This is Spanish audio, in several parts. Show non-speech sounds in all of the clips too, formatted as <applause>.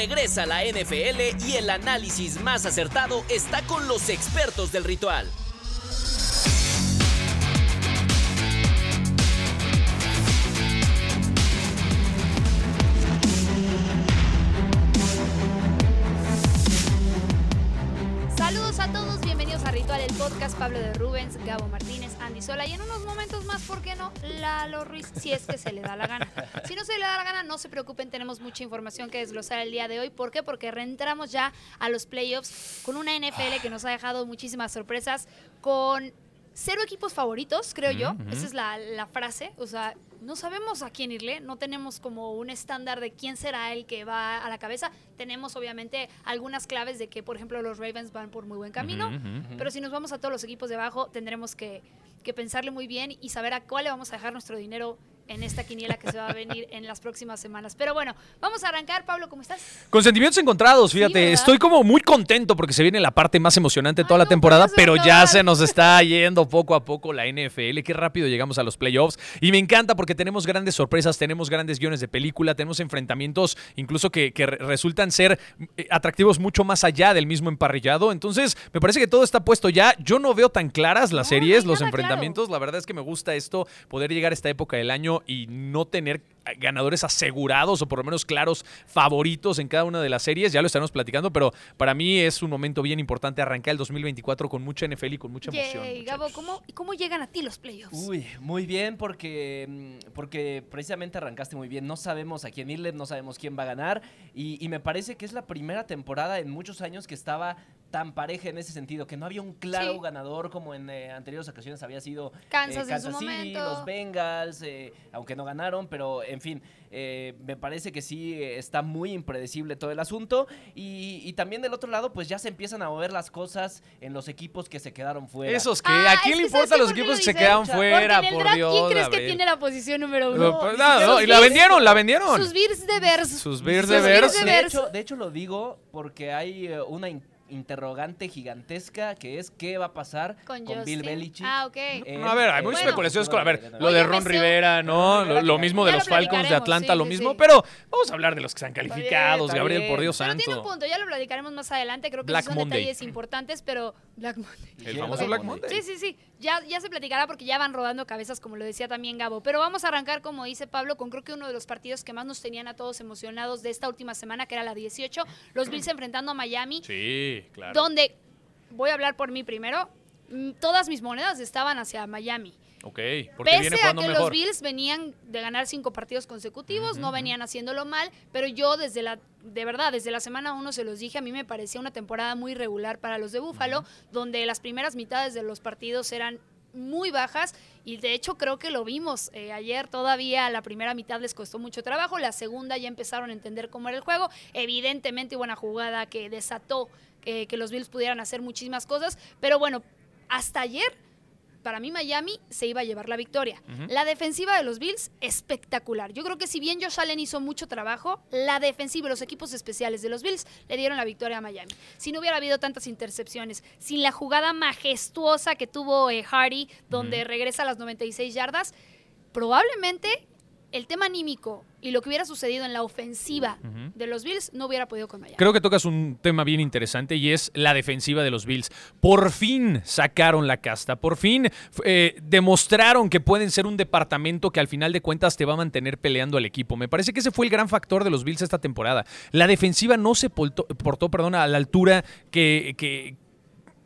regresa la NFL y el análisis más acertado está con los expertos del Ritual el Podcast, Pablo de Rubens, Gabo Martínez, Andy Sola y en unos momentos más, ¿por qué no? Lalo Ruiz, si es que se le da la gana. Si no se le da la gana, no se preocupen, tenemos mucha información que desglosar el día de hoy. ¿Por qué? Porque reentramos ya a los playoffs con una NFL que nos ha dejado muchísimas sorpresas, con cero equipos favoritos, creo yo. Esa es la, la frase. O sea, no sabemos a quién irle, no tenemos como un estándar de quién será el que va a la cabeza. Tenemos obviamente algunas claves de que, por ejemplo, los Ravens van por muy buen camino, pero si nos vamos a todos los equipos de abajo, tendremos que, que pensarle muy bien y saber a cuál le vamos a dejar nuestro dinero en esta quiniela que se va a venir en las próximas semanas. Pero bueno, vamos a arrancar. Pablo, ¿cómo estás? Con sentimientos encontrados, fíjate. Estoy como muy contento porque se viene la parte más emocionante de toda Ay, la no, temporada, ¿cuándo se va pero ya se nos está yendo poco a poco la NFL. Qué rápido llegamos a los playoffs. Y me encanta porque tenemos grandes sorpresas, tenemos grandes guiones de película, tenemos enfrentamientos incluso que, que re- resultan ser eh, atractivos mucho más allá del mismo emparrillado. Entonces, me parece que todo está puesto ya. Yo no veo tan claras las No, series, los enfrentamientos. La verdad es que me gusta esto, poder llegar a esta época del año y no tener ganadores asegurados o por lo menos claros favoritos en cada una de las series. Ya lo estaremos platicando, pero para mí es un momento bien importante arrancar el 2024 con mucha NFL y con mucha emoción. Yay, Gabo. ¿cómo, ¿cómo llegan a ti los playoffs? Uy, muy bien porque, mm, porque precisamente arrancaste muy bien. No sabemos a quién irle, no sabemos quién va a ganar y, y me parece que es la primera temporada en muchos años que estaba tan pareja en ese sentido, que no había un claro Sí. ganador como en eh, anteriores ocasiones había sido eh, Kansas en su City, momento. los Bengals, eh, aunque no ganaron, pero en fin, eh, me parece que sí eh, está muy impredecible todo el asunto y, y también del otro lado pues ya se empiezan a mover las cosas en los equipos que se quedaron fuera. Esos que, Ah, ¿a quién le que ¿sabes importa los ¿Por qué equipos lo que se Porque fuera? Porque en el Por draft, Dios, ¿quién crees que tiene la posición número No, uno? pues, no, no, los y la vendieron, la vendieron. Sus Bears de Bears. Sus Bears de Bears de hecho, de hecho lo digo porque hay eh, una interrogante gigantesca que es qué va a pasar Con con, Bill. Belichick. Ah, ok. en, No, a ver, hay eh, muchas Bueno. especulaciones con, a ver, lo de Ron Rivera, ¿no? Lo, lo mismo de los lo Falcons de Atlanta, sí, lo mismo, sí. pero vamos a hablar de los que están bien, calificados, está Gabriel, bien. por Dios Pero santo. tiene un punto, ya lo platicaremos más adelante. Creo que Black son Monday. detalles importantes, pero. Black Monday. El famoso Black. Monday. Sí, sí, sí. Ya, ya se platicará porque ya van rodando cabezas, como lo decía también Gabo. Pero vamos a arrancar, como dice Pablo, con creo que uno de los partidos que más nos tenían a todos emocionados de esta última semana, que era la 18. Los Bills <clears throat> enfrentando a Miami, Sí, claro. donde, voy a hablar por mí primero, todas mis monedas estaban hacia Miami. Ok, porque viene Pese a que mejor. los Bills venían de ganar cinco partidos consecutivos, no venían haciéndolo mal, pero yo desde la, de verdad, desde la semana uno se los dije, a mí me parecía una temporada muy regular para los de Búfalo, donde las primeras mitades de los partidos eran muy bajas y de hecho creo que lo vimos eh, ayer todavía la primera mitad les costó mucho trabajo la segunda ya empezaron a entender cómo era el juego evidentemente hubo una jugada que desató eh, que los Bills pudieran hacer muchísimas cosas pero bueno hasta ayer para mí Miami se iba a llevar la victoria. La defensiva de los Bills, espectacular. Yo creo que si bien Josh Allen hizo mucho trabajo, la defensiva y los equipos especiales de los Bills le dieron la victoria a Miami. Si no hubiera habido tantas intercepciones, sin la jugada majestuosa que tuvo eh, Hardy, donde regresa a las 96 yardas, probablemente el tema anímico y lo que hubiera sucedido en la ofensiva de los Bills no hubiera podido con Miami. Creo que tocas un tema bien interesante y es la defensiva de los Bills. Por fin sacaron la casta, por fin eh, demostraron que pueden ser un departamento que al final de cuentas te va a mantener peleando al equipo. Me parece que ese fue el gran factor de los Bills esta temporada. La defensiva no se portó, portó, perdón, a la altura que, que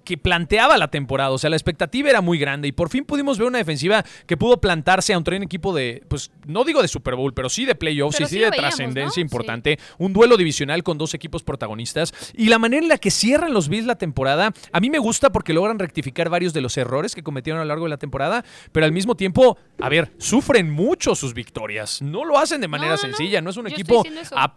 que planteaba la temporada. O sea, la expectativa era muy grande y por fin pudimos ver una defensiva que pudo plantarse a un tren equipo de, pues no digo de Super Bowl, pero sí de playoffs y sí, de trascendencia ¿no? importante. Un duelo divisional con dos equipos protagonistas. Y la manera en la que cierran los Bills la temporada, a mí me gusta porque logran rectificar varios de los errores que cometieron a lo largo de la temporada, pero al mismo tiempo, a ver, sufren mucho sus victorias. No lo hacen de manera No, no, no. sencilla, no es un Yo equipo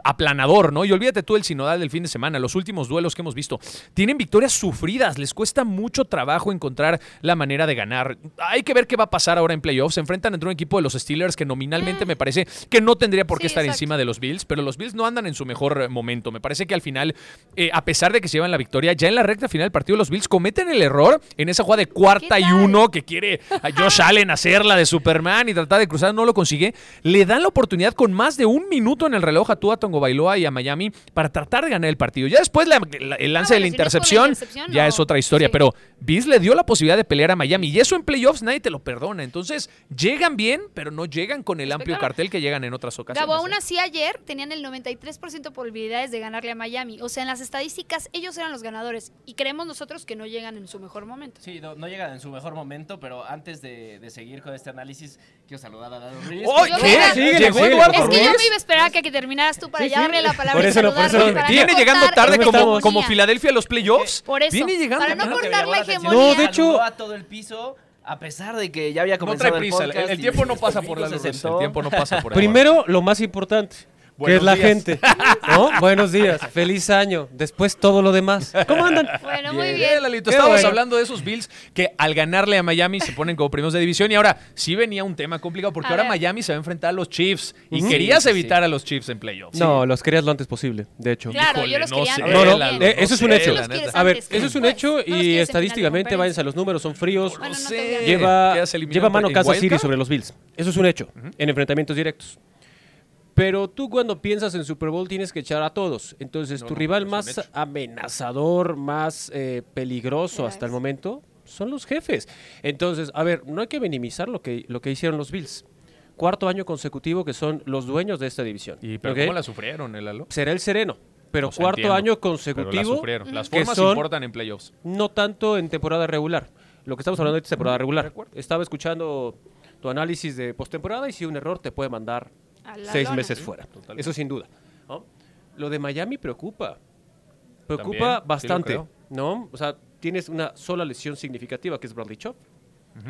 aplanador, ¿no? Y olvídate tú el sinodal del fin de semana, los últimos duelos que hemos visto. Tienen victorias sufridas, les cuesta mucho trabajo encontrar la manera de ganar. Hay que ver qué va a pasar ahora en playoffs. Se enfrentan entre un equipo de los Steelers que nominalmente me parece que no tendría por qué Sí, estar exacto. encima de los Bills, pero los Bills no andan en su mejor eh, momento. Me parece que al final, eh, a pesar de que se llevan la victoria, ya en la recta final del partido los Bills cometen el error en esa jugada de cuarta ¿Qué y uno que quiere a <laughs> Josh Allen hacerla de Superman y tratar de cruzar, no lo consigue. Le dan la oportunidad con más de un minuto en el reloj a Tua Tongo Bailoa y a Miami para tratar de ganar el partido. Ya después la- la- el lance Ah, de la intercepción, intercepción, ya no. es otra historia, Sí. pero Bills le dio la posibilidad de pelear a Miami y eso en playoffs nadie te lo perdona. Entonces, llegan bien, pero no llegan con el amplio Espectacular. cartel que llegan en otras ocasiones. Gabo, aún ¿eh? así ayer tenían el 93% de probabilidades de ganarle a Miami. O sea, en las estadísticas ellos eran los ganadores y creemos nosotros que no llegan en su mejor momento. Sí, no, no llegan en su mejor momento, pero antes de, de seguir con este análisis, quiero saludar a Dado Ruiz. ¡Oh, qué! Síguele, Llegó Eduardo Es que yo Ruiz. me iba a esperar a que, que terminaras tú para Sí, ya sí. darle la palabra Por y eso no, por eso. Viene llegando tarde como, como. Filadelfia a los playoffs. Por eso, Viene llegando no hegemonía. No, de hecho- a todo el piso, a pesar de que ya había No comenzado trae prisa, el el, podcast. el y tiempo no pasa por conmigo la se luz, el tiempo no pasa por ahí. Primero, lo más importante, que es la días. gente. ¿No? Buenos días, feliz año. Después todo lo demás. ¿Cómo andan? Bueno, muy Bien, bien. Lalito. Qué Estábamos bueno. hablando de esos Bills que al ganarle a Miami se ponen como primeros de división y ahora sí venía un tema complicado porque A ahora ver. Miami se va a enfrentar a los Chiefs y querías Sí, sí, evitar a los Chiefs en playoffs. No, los querías lo antes posible, de hecho. Claro, Híjole, yo los no quería No, no, eh, eso es un hecho. A ver, antes, eso es un hecho y estadísticamente váyanse a los números, son fríos. No Lleva, mano City wildcard. sobre los Bills. Eso es un hecho, en enfrentamientos directos. Pero tú cuando piensas en Super Bowl tienes que echar a todos. Entonces, No, tu no, rival más amenazador, más eh, peligroso hasta el momento son los jefes. Entonces, a ver, no hay que minimizar lo que, lo que hicieron los Bills. Cuarto año consecutivo que son los dueños de esta división. Y pero ¿ok? cómo la sufrieron, el Lalo? Será el sereno. Pero O sea, cuarto entiendo, año Pero la consecutivo, sufrieron. Las que formas son- importan en playoffs. no tanto en temporada regular. Lo que estamos hablando de es temporada regular. de acuerdo. Estaba escuchando tu análisis de postemporada y si un error te puede mandar seis lona. meses fuera. totalmente. Eso sin duda. ¿no? Lo de Miami preocupa. Preocupa sí bastante. ¿No? O sea, tienes una sola lesión significativa que es Bradley Chop.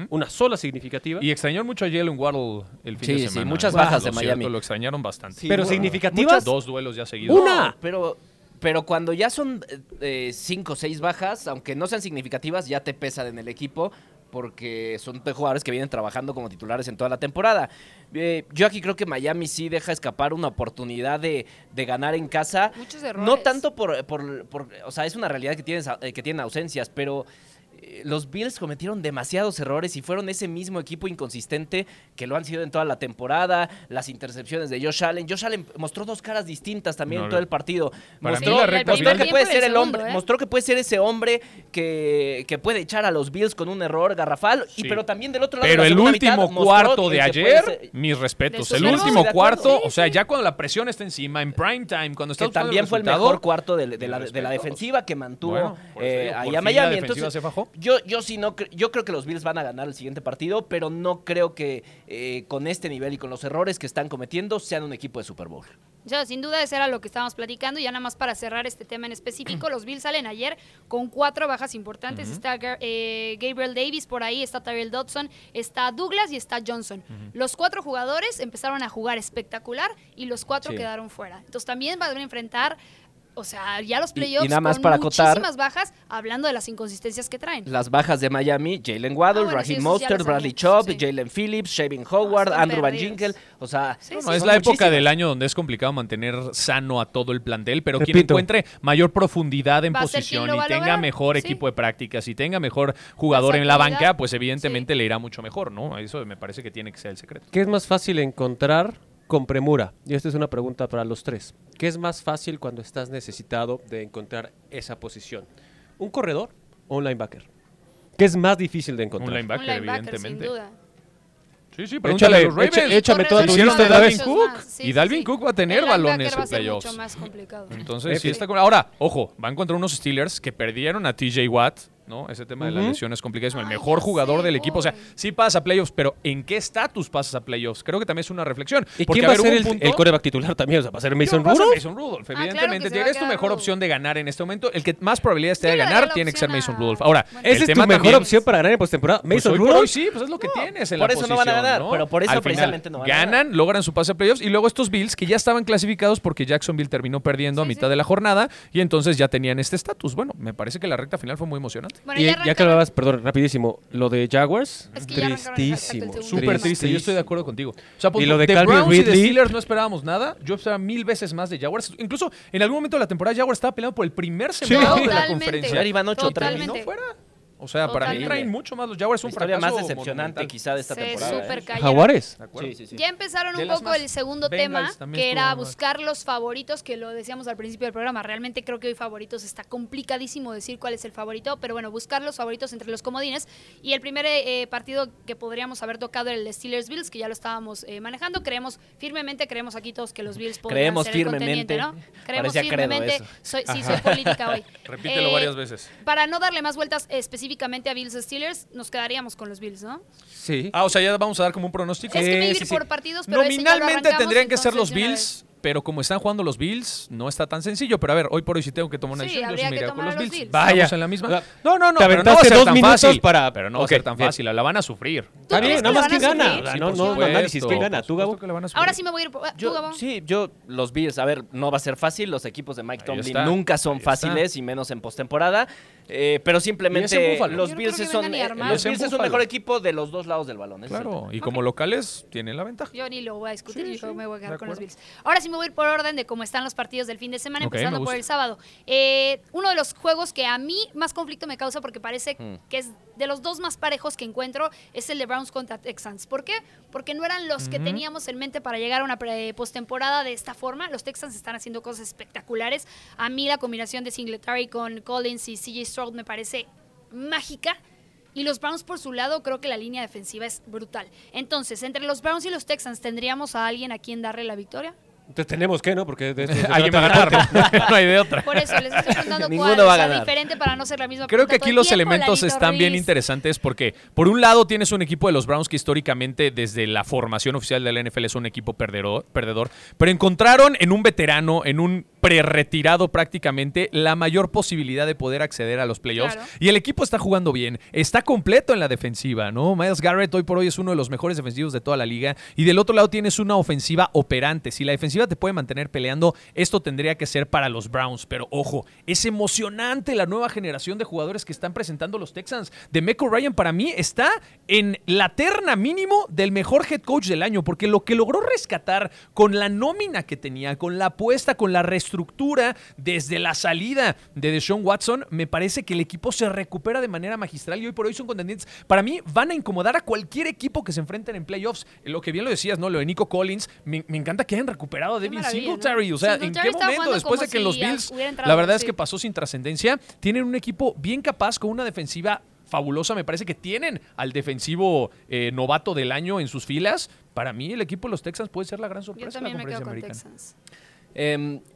Una sola significativa. Y extrañaron mucho a Jalen Waddle el fin Sí, de sí, semana. muchas ¿eh? bajas Lo de cierto, Miami. Lo extrañaron bastante. Sí, pero mu- significativas. Dos duelos ya seguidos. Una. No, pero, pero cuando ya son eh, cinco o seis bajas, aunque no sean significativas, ya te pesan en el equipo porque son jugadores que vienen trabajando como titulares en toda la temporada. Eh, yo aquí creo que Miami sí deja escapar una oportunidad de, de ganar en casa. Muchos errores. No tanto por, por- por- O sea, es una realidad que, tienes, eh, que tienen ausencias, pero los Bills cometieron demasiados errores y fueron ese mismo equipo inconsistente que lo han sido en toda la temporada. Las intercepciones de Josh Allen. Josh Allen mostró dos caras distintas también No, en todo el partido. Mostró, la mostró que puede ser el hombre, ¿eh? mostró que puede ser ese hombre que, que puede echar a los Bills con un error garrafal. Y Sí. pero también del otro lado. Pero de la el último cuarto de ayer, ser- mis respetos. El último cuarto, Sí, o sea, sí. ya cuando la presión está encima, en prime time, cuando está también fue el mejor cuarto de, de la, de defensiva que mantuvo Bueno, eh, ahí a la Miami. defensiva Entonces, se fajó. Yo, yo sí no cre- yo creo que los Bills van a ganar el siguiente partido, pero no creo que eh, con este nivel y con los errores que están cometiendo sean un equipo de Super Bowl. Ya, sin duda ese era lo que estábamos platicando. Y ya nada más para cerrar este tema en específico, <clears throat> los Bills salen ayer con cuatro bajas importantes. Está eh, Gabriel Davis por ahí, está Tyrell Dodson, está Douglas y está Johnson. Los cuatro jugadores empezaron a jugar espectacular y los cuatro Sí. quedaron fuera. Entonces también van a enfrentar, o sea, ya los Y- y playoffs nada más con para acotar- muchísimas bajas, hablando de las inconsistencias que traen. Las bajas de Miami, Jalen Waddle, Ah, bueno, Raheem Mostert, Bradley Chubb, sí. Jalen Phillips, Shavin Howard, Andrew Van. Ginkel. O sea, Sí, No, sí, es la época muchísimas. del año donde es complicado mantener sano a todo el plantel, pero quien encuentre mayor profundidad en posición y tenga mejor sí. equipo de prácticas y tenga mejor jugador en la banca, pues evidentemente le irá mucho mejor, ¿no? Eso me parece que tiene que ser el secreto. ¿Qué es más fácil encontrar con premura? Y esta es una pregunta para los tres. ¿Qué es más fácil cuando estás necesitado de encontrar esa posición? ¿Un corredor o un linebacker? ¿Qué es más difícil de Un encontrar? linebacker, Un linebacker, sin evidentemente. duda. Sí, sí, pregúntale a los Ravens. échame Corredores toda tu lista Dalvin Cook más, sí, y Dalvin sí. Cook va a tener El balones en playoffs. mucho más complicado. Entonces, <laughs> sí está con... Ahora, ojo, van contra unos Steelers que perdieron a TJ Watt, ¿no? Ese tema de la Ujú. lesión es complicadísimo. El mejor jugador del equipo. O sea, sí pasa a playoffs, pero ¿en qué estatus pasas a playoffs? Creo que también es una reflexión. ¿Y Porque, quién va a ver, ser el, el coreback titular también? O sea, ¿va a ser Mason Rudolph? Mason Rudolph, que evidentemente. es tu mejor Rudolph. opción de ganar en este momento. El que más probabilidades te de ganar tiene que ser Mason a- Rudolph. Ahora, ¿Esa es tu mejor opción para ganar en postemporada? Pues ¿Mason por Rudolph? sí, pues es lo que tienes en por la eso no van a posición, ganar, ¿no? pero por eso Al final, precisamente no van a ganan, logran su pase a playoffs y luego estos Bills que ya estaban clasificados porque Jacksonville terminó perdiendo a mitad sí. de la jornada y entonces ya tenían este estatus. Bueno, me parece que la recta final fue muy emocionante. Bueno, y ya ya, que hablabas, perdón, rapidísimo, lo de Jaguars, Es que tristísimo. Súper triste, yo estoy de acuerdo contigo. O sea, Y lo de de Calvin Browns y de Ridley- Steelers no esperábamos nada. Yo esperaba mil veces más de Jaguars. Incluso en algún momento de la temporada Jaguars estaba peleando por el primer sembrado de la conferencia. Iban ocho, tres, Y no fuera. O sea, para mí traen mucho más los Jaguars. La Un historia más decepcionante quizá de esta Se temporada. super ¿eh? Jaguares. Sí, sí, sí. Ya empezaron De un poco el segundo Bengals tema, que era buscar los favoritos, que lo decíamos al principio del programa. Realmente creo que hoy favoritos está complicadísimo decir cuál es el favorito, pero bueno, buscar los favoritos entre los comodines. Y el primer eh, partido que podríamos haber tocado era el de Steelers Bills, que ya lo estábamos eh, manejando. Creemos firmemente, creemos aquí todos que los Bills podrían Creemos ser el firmemente. contendiente, ¿no? Creemos Parecía firmemente. eso. Soy, sí, soy política hoy. <laughs> Repítelo Eh, varias veces. Para no darle más vueltas específicamente a Bills Steelers, nos quedaríamos con los Bills, ¿no? Sí. Ah, o sea, ya vamos a dar como un pronóstico. es que me sí, ir sí. por partidos, pero Nominalmente tendrían que ser los Bills, pero como están jugando los Bills, no está tan sencillo. Pero a ver, hoy por hoy si tengo que tomar una Sí, decisión, yo sí me iría con los Bills. Bills. Vaya. Estamos en la misma. No, no, no, te pero no va a ser dos tan minutos fácil. para- Pero no va a ser tan fácil, la van a sufrir. Está bien, nada más quién gana. Sí, no, no, no análisis, ¿quién gana? ¿Tú, Gabo? supuesto que la van a Ahora sí me voy a ir. por- ¿Tú, Yo, Gabo? sí, yo, los Bills, a ver, no va a ser fácil. Los equipos de Mike Tomlin nunca son fáciles y menos en postemporada. Eh, pero simplemente los no Bills son, eh, los Bills es un mejor equipo de los dos lados del balón. Claro, y como locales tienen la ventaja. Yo ni lo voy a discutir, Sí, yo sí, me voy a quedar con los. Bills. Ahora sí me voy a ir por orden de cómo están los partidos del fin de semana, empezando por el sábado. Eh, uno de los juegos que a mí más conflicto me causa, porque parece Hmm. que es de los dos más parejos que encuentro, es el de Browns contra Texans. ¿Por qué? Porque no eran los que teníamos en mente para llegar a una postemporada de esta forma. Los Texans están haciendo cosas espectaculares. A mí la combinación de Singletary con Collins y CJ Stroud me parece mágica. Y los Browns por su lado, creo que la línea defensiva es brutal. Entonces, entre los Browns y los Texans, ¿tendríamos a alguien a quien darle la victoria? Entonces tenemos que, ¿no? Porque de esto <laughs> se Alguien va a trata ganar, <laughs> no hay de otra. Por eso les estoy preguntando <laughs> Ninguno cuál va a o sea, ganar. diferente para no ser la misma Creo pregunta que todo aquí el los tiempo, elementos Lalito están bien Ruiz. interesantes porque, por un lado, tienes un equipo de los Browns que históricamente, desde la formación oficial de la NFL, es un equipo perdedor, perdedor pero encontraron en un veterano, en un pre-retirado prácticamente, la mayor posibilidad de poder acceder a los playoffs. Claro. Y el equipo está jugando bien, está completo en la defensiva, ¿no? Miles Garrett hoy por hoy es uno de los mejores defensivos de toda la liga. Y del otro lado tienes una ofensiva operante. Si la defensiva te puede mantener peleando, esto tendría que ser para los Browns. Pero ojo, es emocionante la nueva generación de jugadores que están presentando los Texans. De Meco Ryan para mí está en la terna mínimo del mejor head coach del año, porque lo que logró rescatar con la nómina que tenía, con la apuesta, con la reestructura desde la salida de Deshaun Watson, me parece que el equipo se recupera de manera magistral y hoy por hoy son contendientes. Para mí van a incomodar a cualquier equipo que se enfrenten en playoffs. Lo que bien lo decías, ¿no? Lo de Nico Collins, me encanta que hayan recuperado a Qué Devin. Singletary. O sea, ¿en qué momento, después de que los Bills, la verdad es que pasó sin trascendencia, tienen un equipo bien capaz con una defensiva fabulosa. Me parece que tienen al defensivo eh, novato del año en sus filas. Para mí, el equipo de los Texans puede ser la gran Yo sorpresa de la también me quedo conferencia con americana. Texans.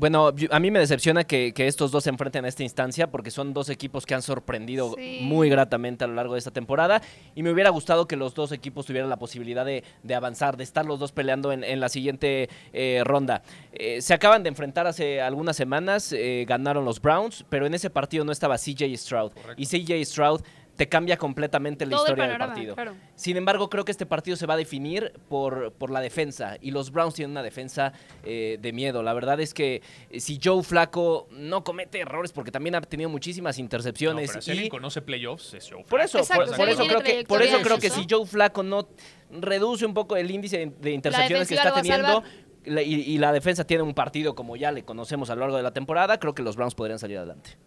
Bueno, yo- a mí me decepciona que, que estos dos se enfrenten a esta instancia porque son dos equipos que han sorprendido Sí. muy gratamente a lo largo de esta temporada. Y me hubiera gustado que los dos equipos tuvieran la posibilidad de, de avanzar, de estar los dos peleando en, en la siguiente eh, ronda. Eh, se acaban de enfrentar hace algunas semanas, eh, ganaron los Browns, pero en ese partido no estaba CJ Stroud. Y CJ Stroud te cambia completamente la Todo el historia del partido. claro. Sin embargo, creo que este partido se va a definir por, por la defensa. Y los Browns tienen una defensa eh, de miedo. La verdad es que eh, si Joe Flaco no comete errores, porque también ha tenido muchísimas No, intercepciones. pero si y- alguien conoce playoffs, es Joe por eso, Exacto, por, eso creo que, por eso creo que si Joe Flaco no reduce un poco el índice de- intercepciones que está teniendo y la defensa tiene un partido como ya le conocemos a lo largo de la temporada, creo que los Browns podrían salir adelante.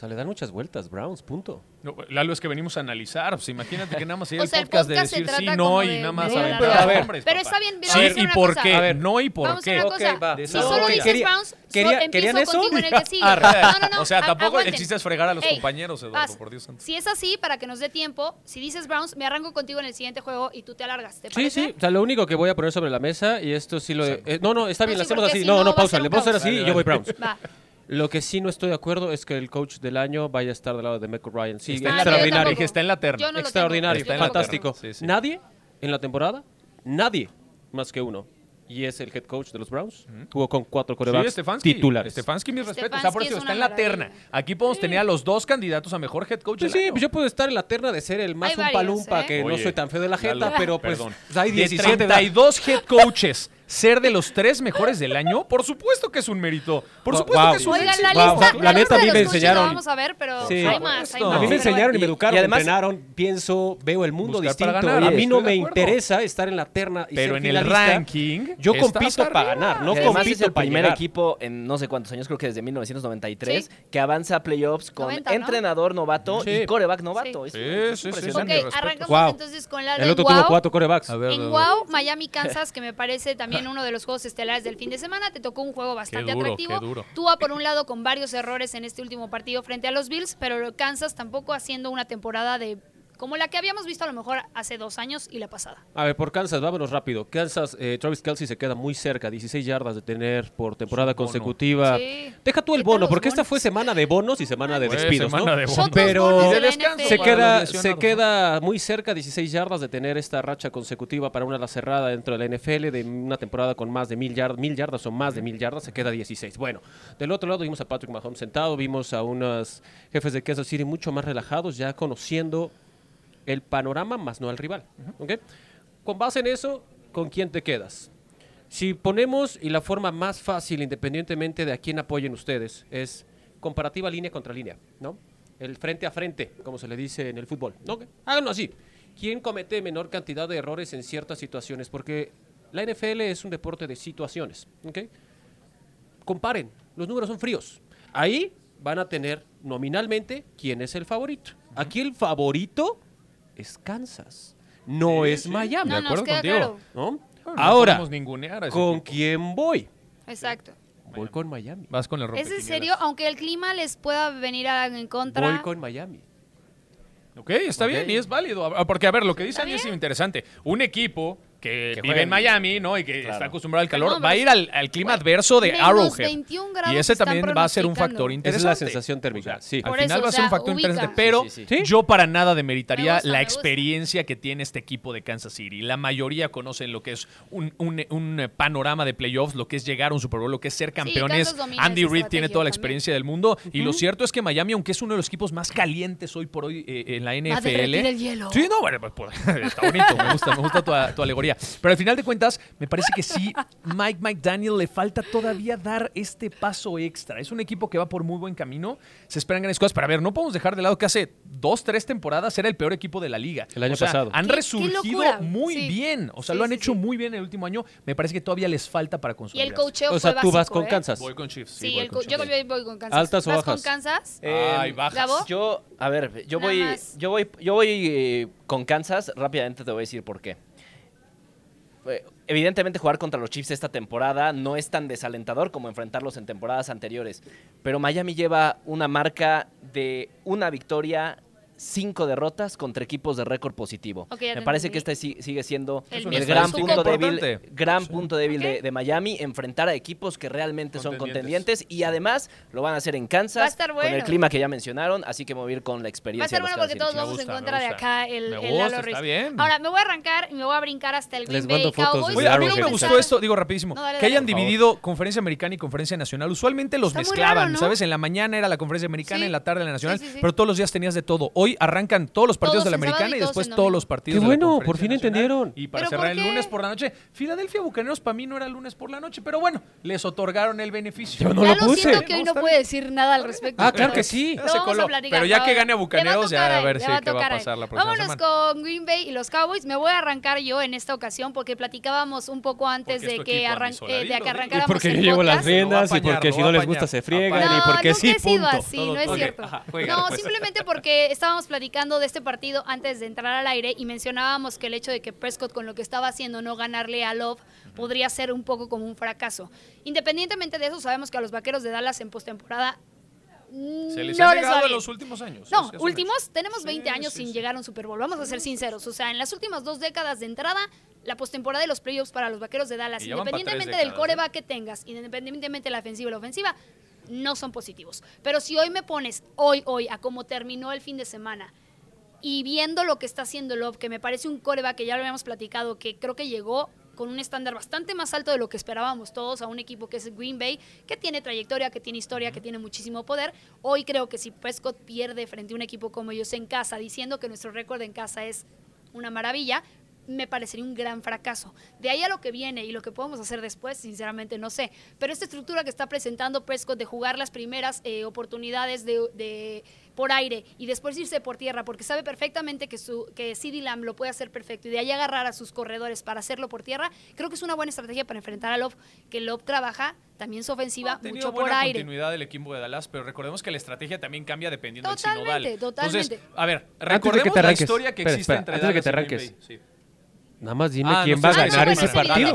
O sea, le dan muchas vueltas, Browns, punto. No, Lalo, es que venimos a analizar. Pues imagínate que nada más <laughs> sería O el sea, el podcast de decir sí, no y nada más aventar A ver, pero papá. está bien, Sí, vamos a hacer y una por cosa. qué, A ver, no y por Vamos qué. hacer una Ok, cosa. va. Si Desarrolla. solo dices Quería- Browns, quería- ¿querían eso? en el que sigue. Arre. No, no, no. O sea, tampoco el aguanten. chiste es fregar a los Ey, compañeros, Eduardo, vas. por Dios santo. Si es así, para que nos dé tiempo, si dices Browns, me arranco contigo en el siguiente juego y tú te alargas. ¿Te Sí, parece? sí. O sea, lo único que voy a poner sobre la mesa, y esto sí lo... Eh, no, no, está bien, No, lo hacemos así. No, no, no, pausa. ser Le vamos a hacer así y yo voy. Browns. Lo que sí no estoy de acuerdo es que el coach del año vaya a estar del lado de Michael Ryan. Sí, Está extraordinario. Está en la terna. No extraordinario, Está en no la lo terna. fantástico. Sí, sí. Nadie en la temporada, nadie más que uno. Y es el head coach de los Browns. Jugó con cuatro Sí, corebacks Stefanski. titulares. Stefanski, mis respetos. O sea, por es está en la terna. Aquí podemos tener a los dos candidatos a mejor head coach Pues del sí, año. pues yo puedo estar en la terna de ser el más un palumpa, ¿eh? que no soy tan feo de la jeta, pero pues, perdón. pues hay De 17 ¿verdad? 32 head coaches ser de los tres mejores del año, por supuesto que es un mérito. Por supuesto wow. que es un Oigan, la Wow, lista, la la neta, a mí de me enseñaron- vamos a ver, pero Sí. hay más, hay A más. A mí me enseñaron y me educaron, y además- me entrenaron, pienso, veo el mundo distinto. ganar, a mí no de me interesa estar en la terna y Pero ser en el ranking. Yo compito para ganar, no además es compito el para primer llegar. equipo en no sé cuántos años, creo que desde 1993, Sí. que avanza a playoffs con 90, ¿no? entrenador novato Sí. y coreback novato. Sí. Es- Sí, sí. Ok, arrancamos Wow. entonces con la El del otro tuvo cuatro corebacks. En. Wow, Miami, Kansas, que me parece también uno de los juegos estelares del fin de semana, te tocó un juego bastante duro, atractivo. Tua por un lado con varios errores en este último partido frente a los Bills, pero Kansas tampoco haciendo una temporada de como la que habíamos visto a lo mejor hace dos años y la pasada. A ver, por Kansas, vámonos rápido. Kansas, eh, Travis Kelsey se queda muy cerca, 16 yardas de tener por temporada consecutiva. Sí. Deja tú el ¿Qué tal bono, porque esta fue semana de bonos y semana de despidos, semana ¿no? de bonos. Pero- de la descanso. Se queda, se queda muy cerca, 16 yardas de tener esta racha consecutiva para una ala cerrada dentro de la NFL de una temporada con más de mil yardas, mil yardas o más de mil yardas, se queda 16. Bueno, del otro lado vimos a Patrick Mahomes sentado, vimos a unos jefes de Kansas City mucho más relajados, ya conociendo el panorama más no al rival. ¿ok? Con base en eso, ¿con quién te quedas? Si ponemos, y la forma más fácil, independientemente de a quién apoyen ustedes, es comparativa línea contra línea, ¿no? El frente a frente, como se le dice en el fútbol. ¿no? Háganlo así. ¿Quién comete menor cantidad de errores en ciertas situaciones? Porque la NFL es un deporte de situaciones, ¿ok? Comparen, los números son fríos. Ahí van a tener nominalmente quién es el favorito. Aquí el favorito es Kansas, no Sí, es sí. Miami. No, de acuerdo contigo. claro. ¿no? Bueno, no Ahora, podemos ningunear a ese ¿con quién voy? Exacto. Voy con Miami. Vas con el ¿Es en serio? Aunque el clima les pueda venir a- en contra. Voy con Miami. Ok, está Ok. bien y es válido. Ah, Porque, a ver, lo que dice Andy es interesante. Un equipo que, Que vive juega en Miami, ¿no? Y que Claro. está acostumbrado al calor, No, va a ir al, al clima adverso de menos Arrowhead. 21 grados Y ese también va a ser un factor Esa es interesante. la sensación térmica, sí. Al final eso, va a ser un factor ubica. interesante, pero Sí, sí, sí. yo para nada demeritaría Me gusta, la experiencia que tiene este equipo de Kansas City. La mayoría conocen lo que es un, un- un panorama de playoffs, lo que es llegar a un Super Bowl, lo que es ser campeones. Andy Reid tiene toda la también. experiencia del mundo. Y lo cierto es que Miami, aunque es uno de los equipos más calientes hoy por hoy eh, en la NFL. derretir el hielo. Sí, no, bueno, pues, pues, <laughs> está bonito, me gusta, me gusta tu, tu alegoría. Pero al final de cuentas, me parece que sí, <laughs> Mike McDaniel le falta todavía dar este paso extra. Es un equipo que va por muy buen camino. Se esperan grandes cosas. Pero a ver, no podemos dejar de lado que hace dos, tres temporadas era el peor equipo de la liga. El año O sea, pasado. Han resurgido muy Sí. bien. O sea, Sí, lo han sí, hecho sí. muy bien el último año. Me parece que todavía les falta para Y consolidar. el cocheo O sea, fue tú vas con ¿eh? Kansas. Voy con Chiefs. Sí, voy con co- yo voy con Kansas. ¿Altas o ¿Vas bajas? con Kansas? Eh, Ay, bajas. ¿Gabo? Yo, a ver, yo Nada voy, más. yo voy, yo voy eh, con Kansas. Rápidamente te voy a decir por qué. Eh, Evidentemente jugar contra los Chiefs esta temporada no es tan desalentador como enfrentarlos en temporadas anteriores. Pero Miami lleva una marca de una victoria, cinco derrotas contra equipos de récord positivo. Me parece entendí. que este sigue siendo El gran punto débil, gran Sí. punto débil de, Miami, enfrentar a equipos que realmente son Contendientes. y además lo van a hacer en Kansas Va a estar con el clima que ya mencionaron, así que me voy a ir con la Va a experiencia estar bueno porque todos vamos gusta, en contra de acá el, Me el gusta, está bien. Ahora, me voy a arrancar y me voy a brincar hasta el Green Les Bay mando fotos Cowboys. de Oye, a mí no me gustó esto, digo rapidísimo, No, dale, que hayan dividido conferencia americana y conferencia nacional. Usualmente los Está mezclaban, raro, ¿no? ¿sabes? En la mañana era la conferencia americana, en la tarde la nacional, pero todos los días tenías de todo. Hoy arrancan todos los partidos Todos de la americana y después todos los partidos Qué de la bueno, por fin Nacional. entendieron. Y para ¿Pero cerrar el lunes por la noche, Filadelfia Bucaneros para mí no era lunes por la noche, pero bueno, les otorgaron el beneficio. Yo no lo Lalo puse. siento que hoy No, puede decir nada al respecto. Ah, claro que sí. Ya Lo se coló. Pero ya que gane a Bucaneros, ya a ver si va a qué va a pasar la próxima Vámonos semana. con Green Bay y los Cowboys. Me voy a arrancar yo en esta ocasión porque platicábamos un poco antes de que, arran- eh, de que. Y arrancáramos porque yo el llevo las podcast. Lo a y porque si lo no les gusta se friegan No, y porque sí, punto. es cierto. no, pues. simplemente porque estábamos platicando de este partido antes de entrar al aire y mencionábamos que el hecho de que Prescott con lo que estaba haciendo no ganarle a Love podría ser un poco como un fracaso. Independientemente de eso, sabemos que a los Vaqueros de Dallas en postemporada Se les no ha negado en los últimos años. No, últimos, hecho. tenemos Sí, 20 años sí, sin sí. llegar a un Super Bowl, vamos a ser sinceros. O sea, en las últimas dos décadas de entrada, la postemporada de los playoffs para los vaqueros de Dallas, independientemente del décadas, coreback que tengas, independientemente de la ofensiva y la ofensiva, no son positivos. Pero si hoy me pones, hoy, hoy, a cómo terminó el fin de semana, y viendo lo que está haciendo Love, que me parece un coreback que ya lo habíamos platicado, que creo que llegó con un estándar bastante más alto de lo que esperábamos todos a un equipo que es Green Bay, que tiene trayectoria, que tiene historia, que tiene muchísimo poder. Hoy creo que si Prescott pierde frente a un equipo como ellos en casa, diciendo que nuestro récord en casa es una maravilla, me parecería un gran fracaso. De ahí a lo que viene y lo que podemos hacer después, sinceramente no sé. Pero esta estructura que está presentando Prescott de jugar las primeras eh, oportunidades de, de- por aire y después irse por tierra, porque sabe perfectamente que, su, que CD Lamb lo puede hacer perfecto y de ahí agarrar a sus corredores para hacerlo por tierra, creo que es una buena estrategia para enfrentar a Love, que Love trabaja también su ofensiva Ha mucho por buena aire. continuidad del equipo de Dallas, pero recordemos que la estrategia también cambia dependiendo Totalmente, del sinodal. totalmente. Entonces, a ver, recordemos la historia que espera, existe espera, entre antes de que Dallas te arranques. Sí. Nada más dime Ah, quién no va a ganar ese partido.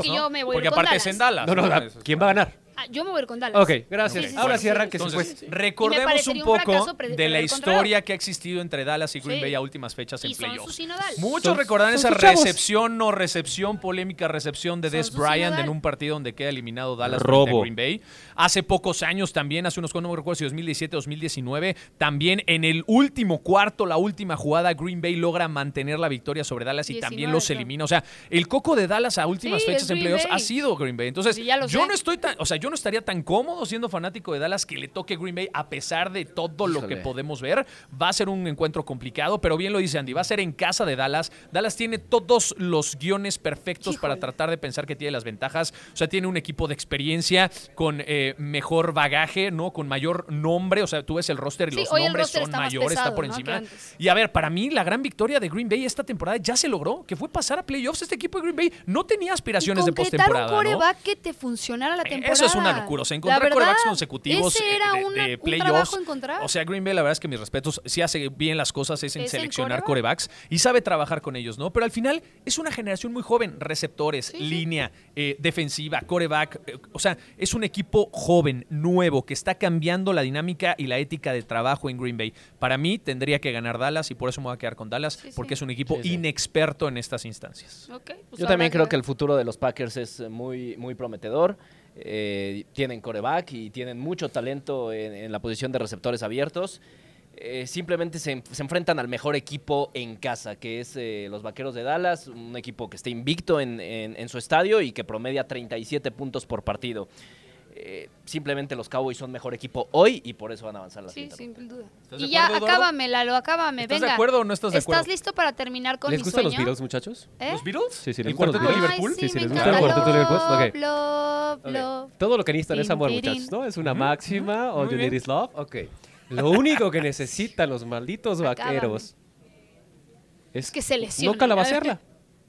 Porque aparte es en Dallas. No, no, ¿quién va a ganar? Ah, yo me voy con Dallas. Ok, gracias. Sí, sí, Ahora sí, sí sí. arranques Entonces, pues. recordemos un poco de la historia que ha existido entre Dallas y Green Sí. Bay a últimas fechas en playoffs. Muchos Son- recordarán son esa recepción, no recepción, polémica recepción de Des Bryant en un partido donde queda eliminado Dallas a Robo. Green Bay. Hace pocos años también, hace unos no me recuerdo si 2017 2019, también en el último cuarto, la última jugada, Green Bay logra mantener la victoria sobre Dallas y 19, también los elimina. O sea, el coco de Dallas a últimas Sí, fechas en playoffs Bay. ha sido Green Bay. Entonces, yo sé. no estoy tan, o sea, yo no estaría tan cómodo siendo fanático de Dallas que le toque Green Bay a pesar de todo lo que podemos ver. Va a ser un encuentro complicado, pero bien lo dice Andy, va a ser en casa de Dallas. Dallas tiene todos los guiones perfectos para tratar de pensar que tiene las ventajas. O sea, tiene un equipo de experiencia con eh, mejor bagaje, ¿no? Con mayor nombre. O sea, tú ves el roster y Sí, los nombres son mayores, está por encima. Y a ver, para mí la gran victoria de Green Bay esta temporada ya se logró, que fue pasar a playoffs. Este equipo de Green Bay no tenía aspiraciones de concretar postemporada, un ¿no? que te funcionara la temporada. Eso es una locura. O sea, encontrar verdad, corebacks consecutivos ese eh, era de, una- de un playoffs. encontrar. O sea, Green Bay, la verdad es que mis respetos, sí hace bien las cosas, es en Es seleccionar coreback. corebacks y sabe trabajar con ellos, ¿no? Pero al final es una generación muy joven, receptores, Sí, sí. línea, eh, defensiva, coreback. eh, o sea, es un equipo joven, nuevo, que está cambiando la dinámica y la ética de trabajo en Green Bay. Para mí tendría que ganar Dallas y por eso me voy a quedar con Dallas, Sí, sí. porque es un equipo Sí, sí. inexperto en estas instancias. Pues Yo también creo ver. que el futuro de los Packers es muy, muy prometedor. Eh, tienen coreback y tienen mucho talento en, la posición de receptores abiertos. Eh, simplemente se, enfrentan al mejor equipo en casa, que es eh, los Vaqueros de Dallas, un equipo que está invicto en su estadio y que promedia 37 puntos por partido. Eh, simplemente los Cowboys son mejor equipo hoy y por eso van a avanzar la Sí, siguiente ronda. sin duda. ¿Estás de Y ya, acuerdo, Eduardo? acábame, Lalo, acábame. ¿Estás venga. de acuerdo o no estás de acuerdo? ¿Estás listo para terminar con ¿Les mi gustan los? Beatles, muchachos? ¿Eh? ¿Los Beatles? Sí, sí, les ¿El gustan los cuarteto de Beatles. Liverpool? Ay, sí, Sí, me les gusta el cuarteto de Liverpool. Love, Ok. love, Ok. love. Todo lo que necesitan es amor, muchachos, ¿no? Es una máxima. All you need is love. Ok. Lo <laughs> único que necesitan los malditos vaqueros es que se lesionen. no calabacearla.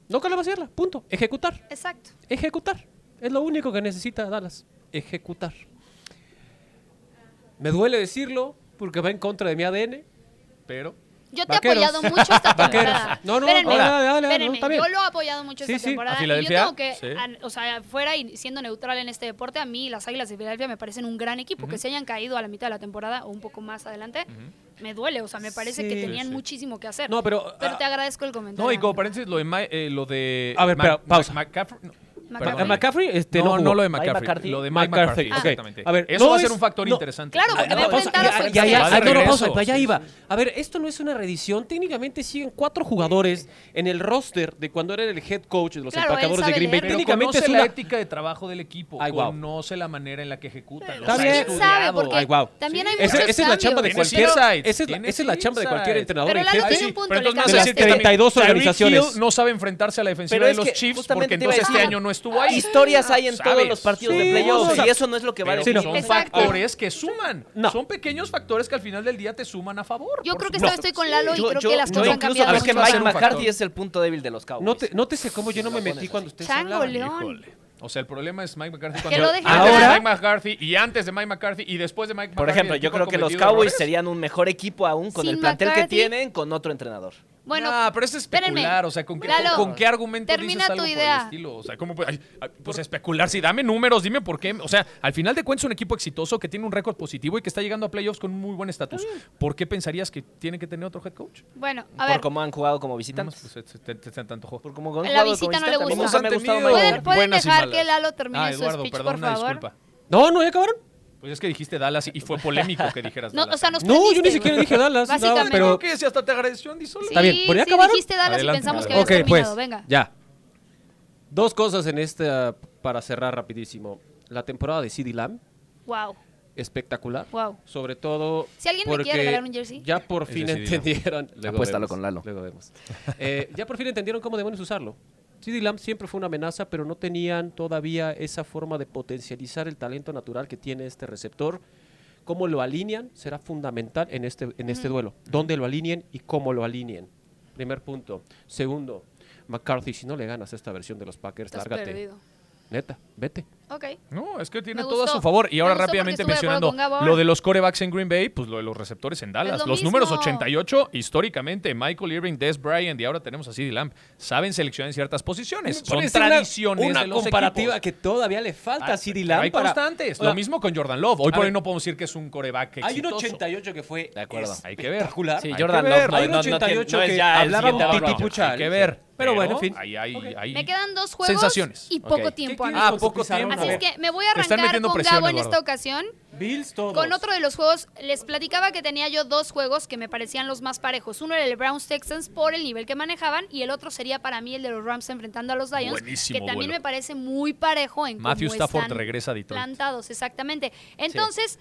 No calabacearla. Punto. Ejecutar. Exacto. Ejecutar. Es lo único que necesita Dallas. Ejecutar. Me duele decirlo porque va en contra de mi ADN, pero Yo te he apoyado mucho esta <laughs> Vaqueros. temporada. No, no, Espérenme, dale, dale, dale, espérenme, no. Yo lo he apoyado mucho Sí, esta sí. temporada. ¿A y yo Filadelfia? tengo que, Sí. o sea, fuera y siendo neutral en este deporte, a mí las Águilas de Filadelfia me parecen un gran equipo. Que se hayan caído a la mitad de la temporada o un poco más adelante, me duele. O sea, me parece que tenían muchísimo que hacer. No, pero, Pero ah, te agradezco el comentario. No, y como paréntesis, lo de, Ma- eh, lo de A ver, espera, pausa. McCaffrey- no, McCaffrey. perdón. ¿a McCaffrey este, no, no, no, lo de McCaffrey, McCarthy. lo de Mike, McCarthy, McCarthy, exactamente. A ver, Eso no va a ser es- un factor no, interesante. claro, porque no, va a pausa, enfrentar a ya, no, pausa, allá iba. A ver, esto no es una reedición. Técnicamente siguen cuatro jugadores en el roster de cuando era el head coach de los Claro, empacadores de Green Bay. Pero Técnicamente conoce es la una... ética de trabajo del equipo, Ay, guau. conoce la manera en la que ejecutan. Está los ha bien. Sabe, estudiado. porque Ay, guau. también hay muchos esa es la chamba de cualquier... Esa es la, es la chamba de cualquier entrenador Pero Lalo tiene un punto, de no las sé si también 32 Tyreek organizaciones. No sabe enfrentarse a la defensiva de es los Chiefs porque entonces este año no estuvo ahí. Historias hay en todos ¿Sabes? los partidos Sí, de playoffs o sea, y eso no es lo que va a Pero definir. son Exacto. factores que suman. No. Son pequeños factores que al final del día te suman a favor. Yo por creo que esta vez supuesto. estoy con Lalo y Yo- creo yo- que las cosas han incluso cambiado que a Mike ser un McCarthy es el punto débil de los Cowboys. No te, nótese cómo yo no me metí cuando ustedes Chango, hablaban. León. O sea, el problema es Mike McCarthy Que cuando lo antes hablar. de Mike McCarthy y antes de Mike McCarthy y después de Mike Por McCarthy. ejemplo, el yo creo que los Cowboys errores. serían un mejor equipo aún con Sin el plantel que McCarthy. tienen con otro entrenador. Bueno, Ah, pero es especular, espérenme. o sea, ¿con qué, Lalo, con, con qué argumento termina dices tu algo por idea. el estilo? O sea, ¿cómo puede- ay, ay, pues especular, sí, dame números, dime por qué. O sea, al final de cuentas es un equipo exitoso que tiene un récord positivo y que está llegando a playoffs con un muy buen estatus. ¿Por qué pensarías que tiene que tener otro head coach? bueno, a por ver. cómo han jugado como Nada más, visitantes. pues, se- se- te- se te antojó. Por cómo han La jugado visita como no le visitantes. A mí gusta. nunca me ha gustado ¿Pueden, McCarthy. pueden buenas y dejar malas. que Lalo termine Ah, su Eduardo, speech, perdón, por una favor? disculpa. No, no, ya acabaron. Pues es que dijiste Dallas y fue polémico que dijeras <laughs> No, Dallas. o sea, nos No, yo ni siquiera dije Dallas. no, Básicamente. pero ¿Qué? Si hasta te agradeció Andy. Sí, Está bien, ¿por sí, acabaron? dijiste Dallas Adelante, y pensamos que adelante. habías pues, terminado. Venga. ya. Dos cosas en esta para cerrar rapidísimo. La temporada de CD Lamb, Wow. espectacular. Wow. Sobre todo Si alguien me quiere regalar un jersey. ya por fin entendieron. Apuéstalo vemos, con Lalo. Luego vemos. Eh, ya por fin entendieron cómo demonios usarlo. CD Lamb siempre fue una amenaza, pero no tenían todavía esa forma de potencializar el talento natural que tiene este receptor. Cómo lo alinean será fundamental en este, en este duelo. Dónde lo alineen y cómo lo alineen. Primer punto. Segundo, McCarthy, si no le ganas esta versión de los Packers, Estás lárgate. perdido. Neta, vete. Ok. No, es que tiene Me todo a su favor. Y Me ahora porque rápidamente de mencionando lo de los corebacks en Green Bay, pues lo de los receptores en Dallas. lo Los números mismo. 88, históricamente, Michael Irving, Des Bryant y ahora tenemos a CeeDee Lamb. Saben seleccionar en ciertas posiciones. Son Parece una- tradiciones Una, de los comparativa equipos. que todavía le falta Ah, a CD pero Lamb Hay para- constantes. Sea, Lo mismo con Jordan Love. Hoy por ver. hoy no podemos decir que es un coreback Hay un exitoso. 88 que fue De acuerdo. Hay que ver. Sí, Hay Jordan que Love ver. Hay un no- no tiene- 88 no es que hablaba un Aaron titipu Rodgers. Hay que ver. Pero bueno, en fin. Me quedan dos juegos sensaciones. y poco tiempo. ¿Qué amigos. quieres Ah, poco tiempo. Así es que me voy a arrancar con presión, Gabo en Eduardo. esta ocasión. Bills todos. Con otro de los juegos, les platicaba que tenía yo dos juegos que me parecían los más parejos. Uno era el Browns Texans por el nivel que manejaban y el otro sería para mí el de los Rams enfrentando a los Lions, Buenísimo que también me parece muy parejo en Matthew cómo Stafford están regresa a Detroit. plantados, exactamente. Entonces,